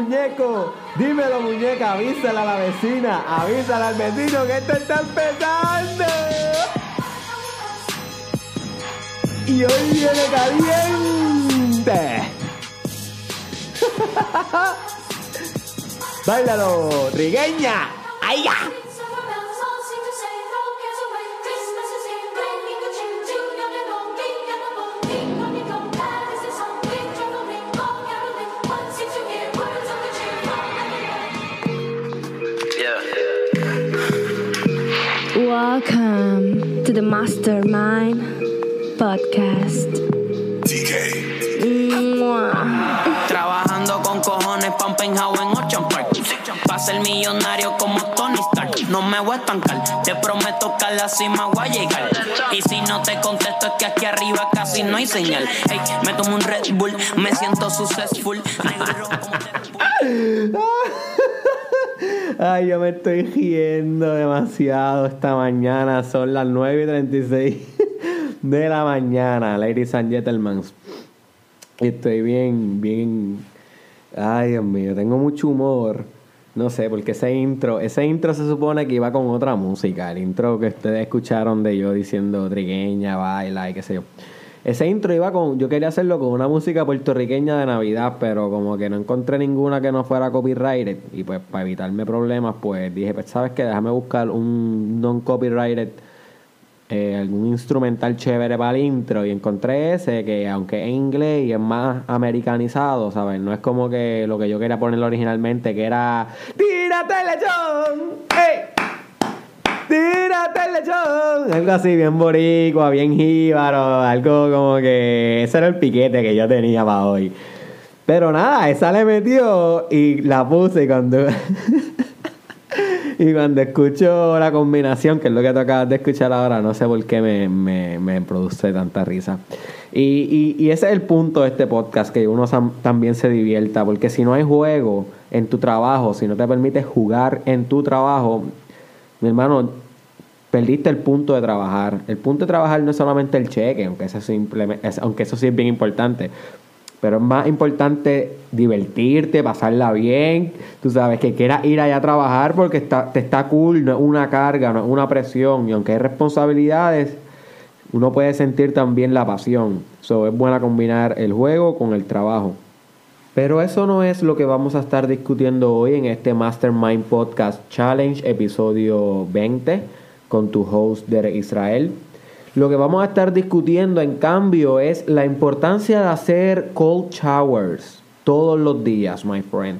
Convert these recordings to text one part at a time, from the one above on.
muñeco. Dímelo, muñeca. Avísale a la vecina. Avísale al vecino que esto está empezando. Y hoy viene caliente. Báilalo, trigueña. ¡Ay, ya! Welcome to the Mastermind Podcast. Trabajando con cojones un penthouse en Ocean Park Pa' ser millonario como Tony Stark. No me voy a estancar, te prometo que a la cima voy a llegar. Y si no te contesto es que aquí arriba casi no hay señal. Hey, me tomo un Red Bull, me siento successful. Negro como Deadpool. Ay, yo me estoy riendo demasiado esta mañana. Son las 9 y 36 de la mañana, ladies and gentlemen. Estoy bien, bien. Ay, Dios mío, tengo mucho humor. No sé, porque ese intro, ese intro se supone que iba con otra música. El intro que ustedes escucharon de yo diciendo trigueña, baila y qué sé yo. Ese intro iba con, yo quería hacerlo con una música puertorriqueña de Navidad, pero como que no encontré ninguna que no fuera copyrighted. Y pues para evitarme problemas, pues dije, pues sabes que déjame buscar un non-copyrighted, eh, algún instrumental chévere para el intro. Y encontré ese que aunque es inglés y es más americanizado, ¿sabes? No es como que lo que yo quería ponerlo originalmente, que era ¡Tírate el lechón! ¡Ey! ¡Tírate el lechón! Algo así, bien boricua, bien jíbaro, algo como que... Ese era el piquete que yo tenía para hoy. Pero nada, esa le metió y la puse y cuando... y cuando escucho la combinación, que es lo que tú acabas de escuchar ahora, no sé por qué me, me, me produce tanta risa. Y, y, y ese es el punto de este podcast, que uno también se divierta, porque si no hay juego en tu trabajo, si no te permites jugar en tu trabajo, mi hermano, perdiste el punto de trabajar. El punto de trabajar no es solamente el cheque, aunque eso, simplemente, es- aunque eso sí es bien importante. Pero es más importante divertirte, pasarla bien. Tú sabes que quieras ir allá a trabajar porque está, te está cool, no es una carga, no es una presión. Y aunque hay responsabilidades, uno puede sentir también la pasión. So, es buena combinar el juego con el trabajo. Pero eso no es lo que vamos a estar discutiendo hoy en este Mastermind Podcast Challenge, episodio 20, con tu host Derek Israel. Lo que vamos a estar discutiendo, en cambio, es la importancia de hacer cold showers todos los días, my friend.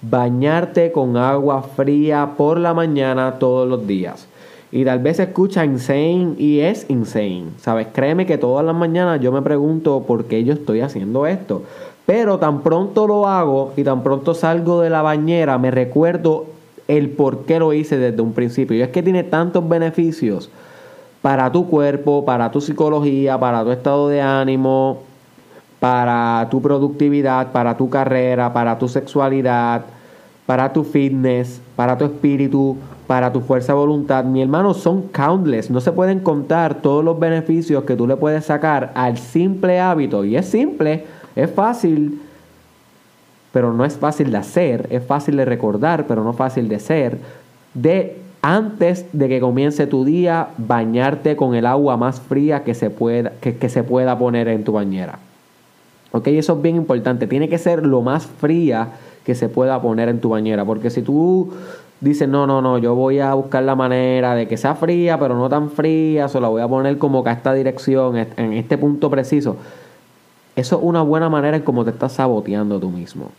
Bañarte con agua fría por la mañana todos los días. Y tal vez se escucha insane y es insane. ¿Sabes? Créeme que todas las mañanas yo me pregunto por qué yo estoy haciendo esto. Pero tan pronto lo hago y tan pronto salgo de la bañera, me recuerdo el por qué lo hice desde un principio. Y es que tiene tantos beneficios para tu cuerpo, para tu psicología, para tu estado de ánimo, para tu productividad, para tu carrera, para tu sexualidad, para tu fitness, para tu espíritu, para tu fuerza de voluntad. Mi hermano, son countless. No se pueden contar todos los beneficios que tú le puedes sacar al simple hábito. Y es simple, es fácil, pero no es fácil de hacer. Es fácil de recordar, pero no fácil de ser. De antes de que comience tu día, bañarte con el agua más fría que se pueda, que, se pueda poner en tu bañera. Ok, eso es bien importante. Tiene que ser lo más fría que se pueda poner en tu bañera. Porque si tú dices, no, no, no, yo voy a buscar la manera de que sea fría, pero no tan fría, se la voy a poner como que a esta dirección, en este punto preciso. Eso es una buena manera en cómo te estás saboteando tú mismo.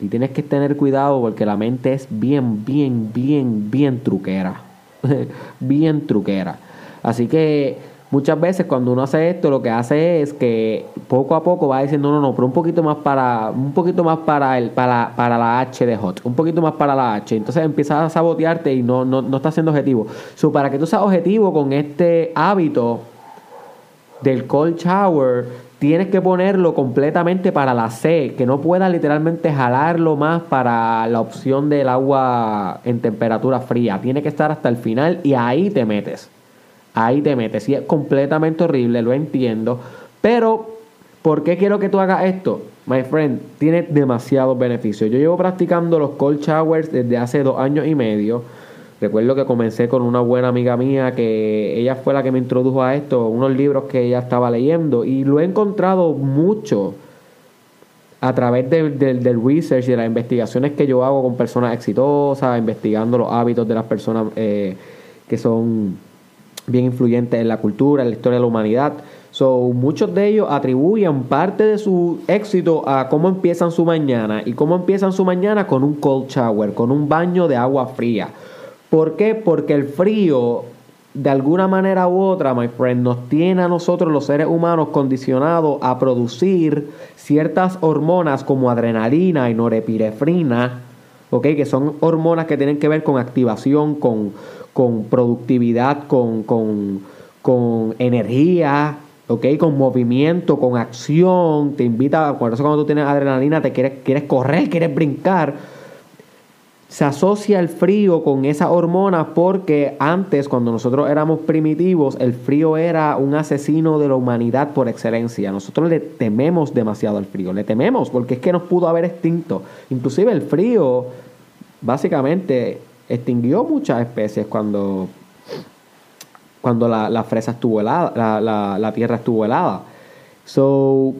Y tienes que tener cuidado porque la mente es bien, bien, bien, bien truquera. bien truquera. Así que muchas veces cuando uno hace esto, lo que hace es que poco a poco va diciendo, no, no, pero un poquito más para, un poquito más para el, para, para la H de hot, un poquito más para la H. Entonces empiezas a sabotearte y no, no, no estás siendo objetivo. So, para que tú seas objetivo con este hábito del cold shower, tienes que ponerlo completamente para la C, que no pueda literalmente jalarlo más para la opción del agua en temperatura fría. Tiene que estar hasta el final y ahí te metes. Ahí te metes. Y es completamente horrible, lo entiendo. Pero, ¿por qué quiero que tú hagas esto? my friend, tiene demasiados beneficios. Yo llevo practicando los cold showers desde hace dos años y medio. Recuerdo que comencé con una buena amiga mía que ella fue la que me introdujo a esto, unos libros que ella estaba leyendo y lo he encontrado mucho a través del research y de las investigaciones que yo hago con personas exitosas, investigando los hábitos de las personas eh, que son bien influyentes en la cultura, en la historia de la humanidad. So, muchos de ellos atribuyen parte de su éxito a cómo empiezan su mañana. ¿Y cómo empiezan su mañana? Con un cold shower, con un baño de agua fría. ¿Por qué? Porque el frío, de alguna manera u otra, my friend, nos tiene a nosotros los seres humanos condicionados a producir ciertas hormonas como adrenalina y norepinefrina, ¿ok? Que son hormonas que tienen que ver con activación, con, con productividad, con, con, con energía, ¿ok? Con movimiento, con acción, te invita, por eso cuando tú tienes adrenalina, te quieres, quieres correr, quieres brincar. Se asocia el frío con esa hormona porque antes, cuando nosotros éramos primitivos, el frío era un asesino de la humanidad por excelencia. Nosotros le tememos demasiado al frío, le tememos porque es que nos pudo haber extinto. Inclusive el frío, básicamente, extinguió muchas especies cuando cuando la, fresa estuvo helada, la, tierra estuvo helada. So,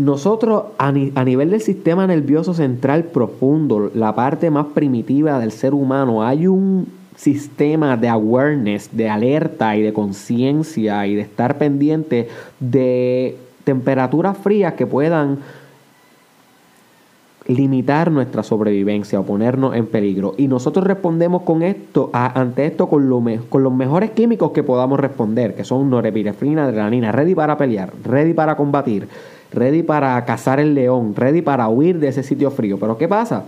nosotros a, nivel del sistema nervioso central profundo, la parte más primitiva del ser humano, hay un sistema de awareness, de alerta y de conciencia y de estar pendiente de temperaturas frías que puedan limitar nuestra sobrevivencia o ponernos en peligro. Y nosotros respondemos con esto, ante esto con, con los mejores químicos que podamos responder, que son norepinefrina, adrenalina, ready para pelear, ready para combatir, ready para cazar el león, ready para huir de ese sitio frío. Pero ¿qué pasa?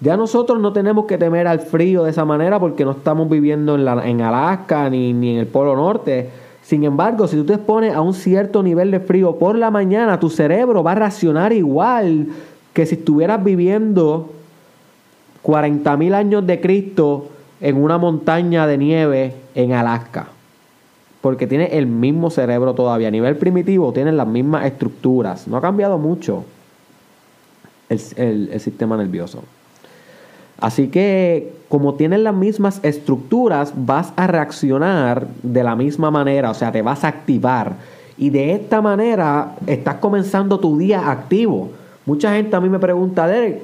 Ya nosotros no tenemos que temer al frío de esa manera porque no estamos viviendo en, la, en Alaska ni, ni en el Polo Norte. Sin embargo, si tú te expones a un cierto nivel de frío por la mañana, tu cerebro va a reaccionar igual que si estuvieras viviendo 40.000 años de Cristo en una montaña de nieve en Alaska. Porque tiene el mismo cerebro todavía. A nivel primitivo tiene las mismas estructuras. No ha cambiado mucho el, el sistema nervioso. Así que como tienen las mismas estructuras, vas a reaccionar de la misma manera, o sea, te vas a activar. Y de esta manera estás comenzando tu día activo. Mucha gente a mí me pregunta, Derek,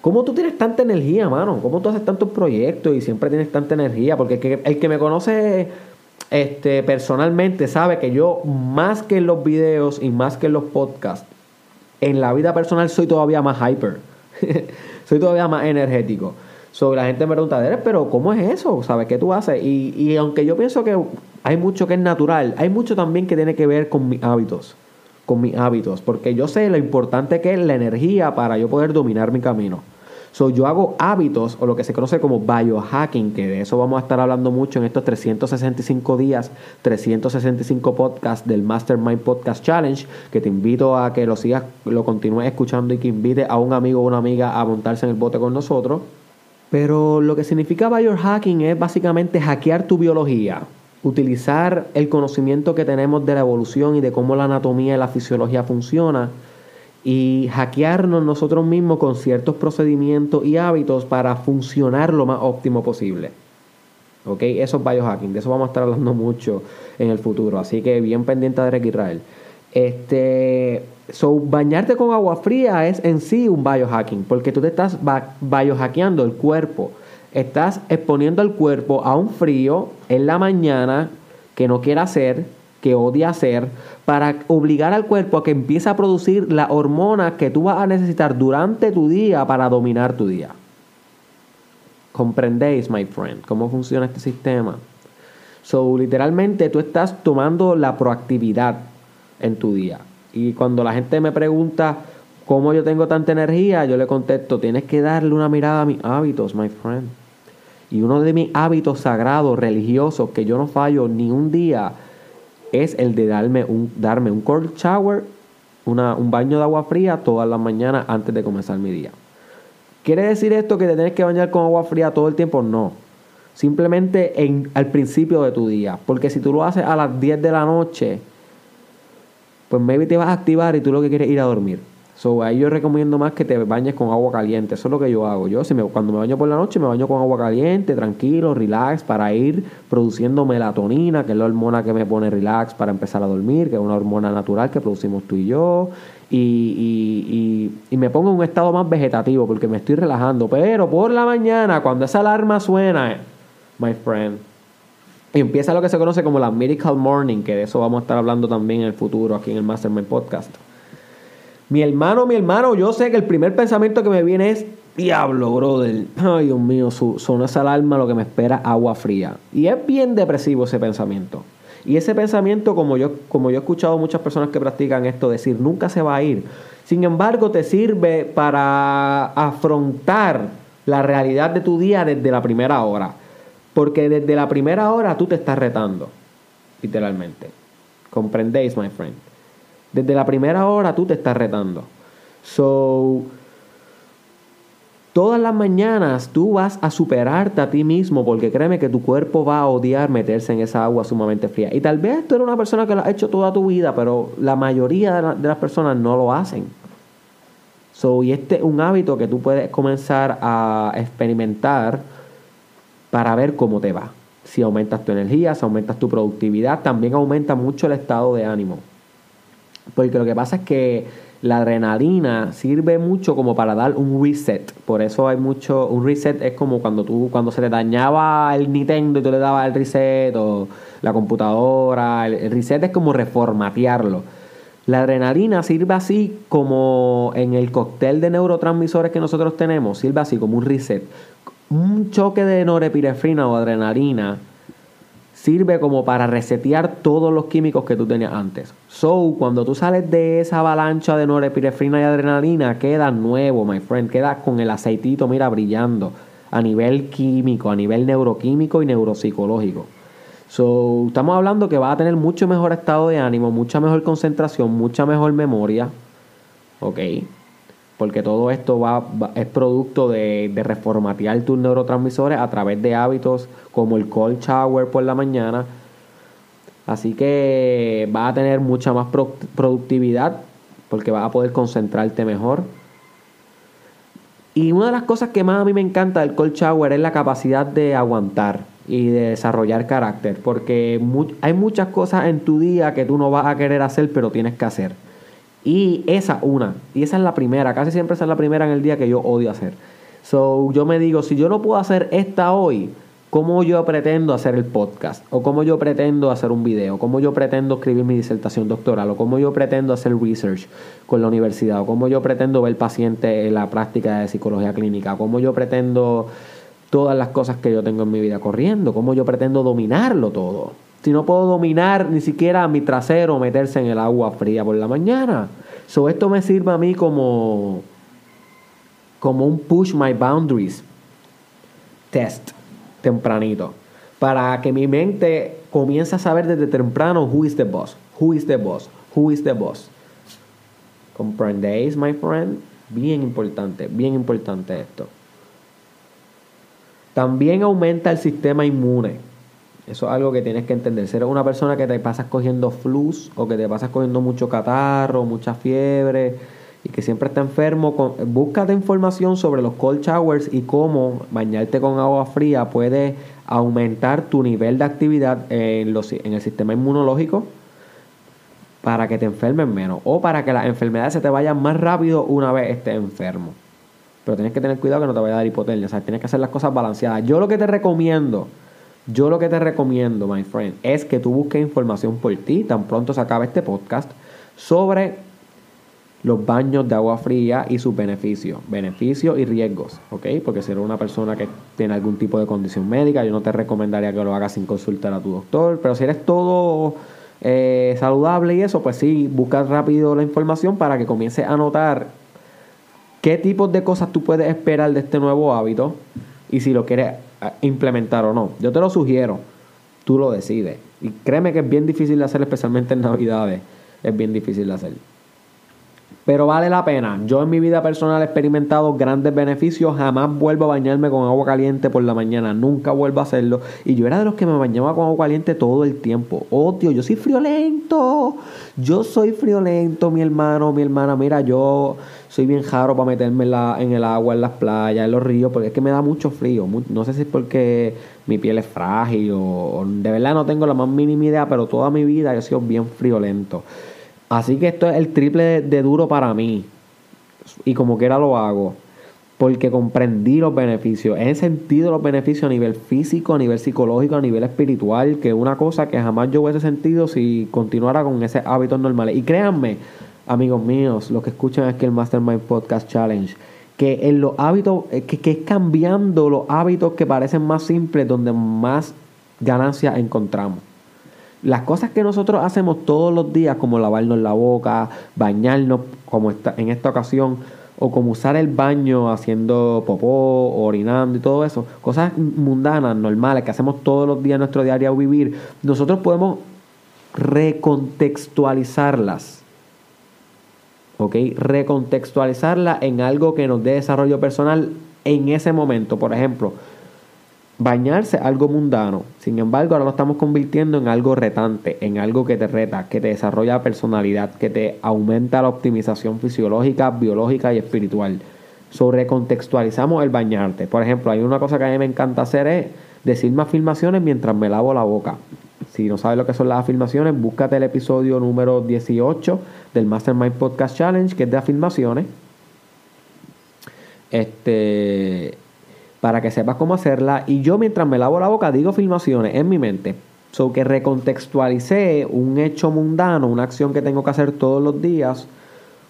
¿cómo tú tienes tanta energía, mano? ¿Cómo tú haces tantos proyectos y siempre tienes tanta energía? Porque el que, me conoce este, personalmente sabe que yo, más que en los videos y más que en los podcasts, en la vida personal soy todavía más hyper. soy todavía más energético. So, la gente me pregunta, pero ¿cómo es eso? ¿Sabes qué tú haces? Y, y aunque yo pienso que hay mucho que es natural, hay mucho también que tiene que ver con mis hábitos con mis hábitos, porque yo sé lo importante que es la energía para yo poder dominar mi camino. So, yo hago hábitos o lo que se conoce como biohacking, que de eso vamos a estar hablando mucho en estos 365 días, 365 podcasts del Mastermind Podcast Challenge, que te invito a que lo sigas, lo continúes escuchando y que invite a un amigo o una amiga a montarse en el bote con nosotros. Pero lo que significa biohacking es básicamente hackear tu biología utilizar el conocimiento que tenemos de la evolución y de cómo la anatomía y la fisiología funciona y hackearnos nosotros mismos con ciertos procedimientos y hábitos para funcionar lo más óptimo posible. ¿Ok? Eso es biohacking, de eso vamos a estar hablando mucho en el futuro, así que bien pendiente de Derek Israel. Este, so, bañarte con agua fría es en sí un biohacking, porque tú te estás biohackeando el cuerpo estás exponiendo al cuerpo a un frío en la mañana que no quiere hacer, que odia hacer, para obligar al cuerpo a que empiece a producir la hormona que tú vas a necesitar durante tu día para dominar tu día. ¿Comprendéis, my friend, cómo funciona este sistema? So, literalmente tú estás tomando la proactividad en tu día. Y cuando la gente me pregunta cómo yo tengo tanta energía, yo le contesto, tienes que darle una mirada a mis hábitos, my friend. Y uno de mis hábitos sagrados, religiosos, que yo no fallo ni un día, es el de darme un, darme un cold shower, una, un baño de agua fría todas las mañanas antes de comenzar mi día. ¿Quiere decir esto que te tienes que bañar con agua fría todo el tiempo? No. Simplemente en, al principio de tu día. Porque si tú lo haces a las 10 de la noche, pues maybe te vas a activar y tú lo que quieres es ir a dormir. So, ahí yo recomiendo más que te bañes con agua caliente. Eso es lo que yo hago. Yo cuando me baño por la noche, me baño con agua caliente, tranquilo, relax, para ir produciendo melatonina, que es la hormona que me pone relax para empezar a dormir, que es una hormona natural que producimos tú y yo. Y, y me pongo en un estado más vegetativo porque me estoy relajando. Pero por la mañana, cuando esa alarma suena, my friend, y empieza lo que se conoce como la Miracle Morning, que de eso vamos a estar hablando también en el futuro aquí en el Mastermind Podcast. Mi hermano, mi hermano, yo sé que el primer pensamiento que me viene es, diablo, brother. Ay, Dios mío, su, sonó esa alarma, lo que me espera, agua fría. Y es bien depresivo ese pensamiento. Y ese pensamiento, como yo, como yo he escuchado muchas personas que practican esto, decir, nunca se va a ir. Sin embargo, te sirve para afrontar la realidad de tu día desde la primera hora. Porque desde la primera hora tú te estás retando, literalmente. ¿Comprendéis, my friend? Desde la primera hora tú te estás retando. So, todas las mañanas tú vas a superarte a ti mismo porque créeme que tu cuerpo va a odiar meterse en esa agua sumamente fría. Y tal vez tú eres una persona que lo ha hecho toda tu vida, pero la mayoría de, de las personas no lo hacen. So, y este es un hábito que tú puedes comenzar a experimentar para ver cómo te va. Si aumentas tu energía, si aumentas tu productividad, también aumenta mucho el estado de ánimo. Porque lo que pasa es que la adrenalina sirve mucho como para dar un reset. Por eso hay mucho. Un reset es como cuando tú, cuando se te dañaba el Nintendo y tú le dabas el reset, o la computadora. El, reset es como reformatearlo. La adrenalina sirve así como en el cóctel de neurotransmisores que nosotros tenemos, sirve así como un reset. Un choque de norepinefrina o adrenalina sirve como para resetear todos los químicos que tú tenías antes. So, cuando tú sales de esa avalancha de norepinefrina y adrenalina, queda nuevo, my friend, queda con el aceitito, mira, brillando a nivel químico, a nivel neuroquímico y neuropsicológico. So, estamos hablando que va a tener mucho mejor estado de ánimo, mucha mejor concentración, mucha mejor memoria. ¿Ok? Porque todo esto va, es producto de, de, reformatear tus neurotransmisores a través de hábitos como el cold shower por la mañana. Así que va a tener mucha más pro, productividad porque vas a poder concentrarte mejor. Y una de las cosas que más a mí me encanta del cold shower es la capacidad de aguantar y de desarrollar carácter. Porque hay muchas cosas en tu día que tú no vas a querer hacer, pero tienes que hacer. Y esa una, y esa es la primera, casi siempre esa es la primera en el día que yo odio hacer. So, yo me digo, si yo no puedo hacer esta hoy, ¿cómo yo pretendo hacer el podcast? ¿O cómo yo pretendo hacer un video? ¿Cómo yo pretendo escribir mi disertación doctoral? ¿O cómo yo pretendo hacer research con la universidad? ¿O cómo yo pretendo ver pacientes en la práctica de psicología clínica? ¿Cómo yo pretendo todas las cosas que yo tengo en mi vida corriendo? ¿Cómo yo pretendo dominarlo todo? Si no puedo dominar ni siquiera mi trasero meterse en el agua fría por la mañana. So, esto me sirve a mí como, como un push my boundaries test tempranito. Para que mi mente comience a saber desde temprano who is the boss, who is the boss, who is the boss. ¿Comprendéis, my friend? Bien importante, bien importante esto. También aumenta el sistema inmune. Eso es algo que tienes que entender. Si eres una persona que te pasas cogiendo flus o que te pasas cogiendo mucho catarro, mucha fiebre y que siempre está enfermo, con, búscate información sobre los cold showers y cómo bañarte con agua fría puede aumentar tu nivel de actividad en, los, en el sistema inmunológico para que te enfermes menos o para que las enfermedades se te vayan más rápido una vez estés enfermo. Pero tienes que tener cuidado que no te vaya a dar hipotermia. O sea, tienes que hacer las cosas balanceadas. Yo lo que te recomiendo yo lo que te recomiendo, my friend, es que tú busques información por ti, tan pronto se acabe este podcast, sobre los baños de agua fría y sus beneficios, beneficios y riesgos, ¿ok? Porque si eres una persona que tiene algún tipo de condición médica, yo no te recomendaría que lo hagas sin consultar a tu doctor, pero si eres todo eh, saludable y eso, pues sí, busca rápido la información para que comiences a notar qué tipos de cosas tú puedes esperar de este nuevo hábito y si lo quieres implementar o no. Yo te lo sugiero, tú lo decides. Y créeme que es bien difícil de hacer, especialmente en Navidades. Es bien difícil de hacer. Pero vale la pena. Yo en mi vida personal he experimentado grandes beneficios. Jamás vuelvo a bañarme con agua caliente por la mañana. Nunca vuelvo a hacerlo. Y yo era de los que me bañaba con agua caliente todo el tiempo. Oh, tío, yo soy friolento. Yo soy friolento, mi hermano, mi hermana. Mira, yo soy bien jaro para meterme en, la, en el agua, en las playas, en los ríos, porque es que me da mucho frío. No sé si es porque mi piel es frágil o de verdad no tengo la más mínima idea, pero toda mi vida he sido bien friolento. Así que esto es el triple de, duro para mí. Y como quiera lo hago. Porque comprendí los beneficios. He sentido los beneficios a nivel físico, a nivel psicológico, a nivel espiritual. Que es una cosa que jamás yo hubiese sentido si continuara con ese hábitos normales. Y créanme, amigos míos, los que escuchan aquí el Mastermind Podcast Challenge, que en los hábitos, eh, que, que es cambiando los hábitos que parecen más simples, donde más ganancias encontramos. Las cosas que nosotros hacemos todos los días, como lavarnos la boca, bañarnos, como esta, en esta ocasión, o como usar el baño haciendo popó, orinando y todo eso, cosas mundanas, normales, que hacemos todos los días en nuestro diario vivir, nosotros podemos recontextualizarlas. ¿Ok? Recontextualizarla en algo que nos dé desarrollo personal en ese momento. Por ejemplo, bañarse algo mundano. Sin embargo, ahora lo estamos convirtiendo en algo retante, en algo que te reta, que te desarrolla personalidad, que te aumenta la optimización fisiológica, biológica y espiritual. Sobre contextualizamos el bañarte. Por ejemplo, hay una cosa que a mí me encanta hacer es decirme afirmaciones mientras me lavo la boca. Si no sabes lo que son las afirmaciones, búscate el episodio número 18 del Mastermind Podcast Challenge, que es de afirmaciones. Este, para que sepas cómo hacerla. Y yo mientras me lavo la boca digo filmaciones en mi mente. So que recontextualicé un hecho mundano, una acción que tengo que hacer todos los días,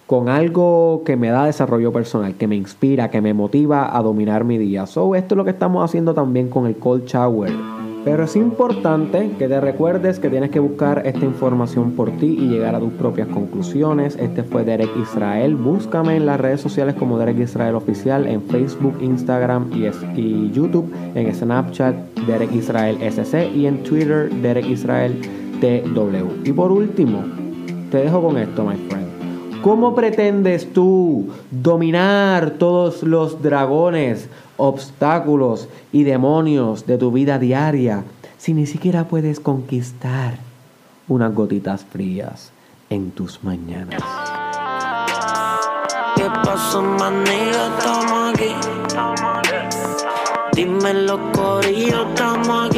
con algo que me da desarrollo personal, que me inspira, que me motiva a dominar mi día. So esto es lo que estamos haciendo también con el cold shower. Pero es importante que te recuerdes que tienes que buscar esta información por ti y llegar a tus propias conclusiones. Este fue Derek Israel. Búscame en las redes sociales como Derek Israel Oficial, en Facebook, Instagram y, YouTube, en Snapchat, Derek Israel SC y en Twitter, Derek Israel TW. Y por último, te dejo con esto, my friend. ¿Cómo pretendes tú dominar todos los dragones? obstáculos y demonios de tu vida diaria si ni siquiera puedes conquistar unas gotitas frías en tus mañanas. ¿Qué pasó? Estamos aquí. Dime los estamos aquí.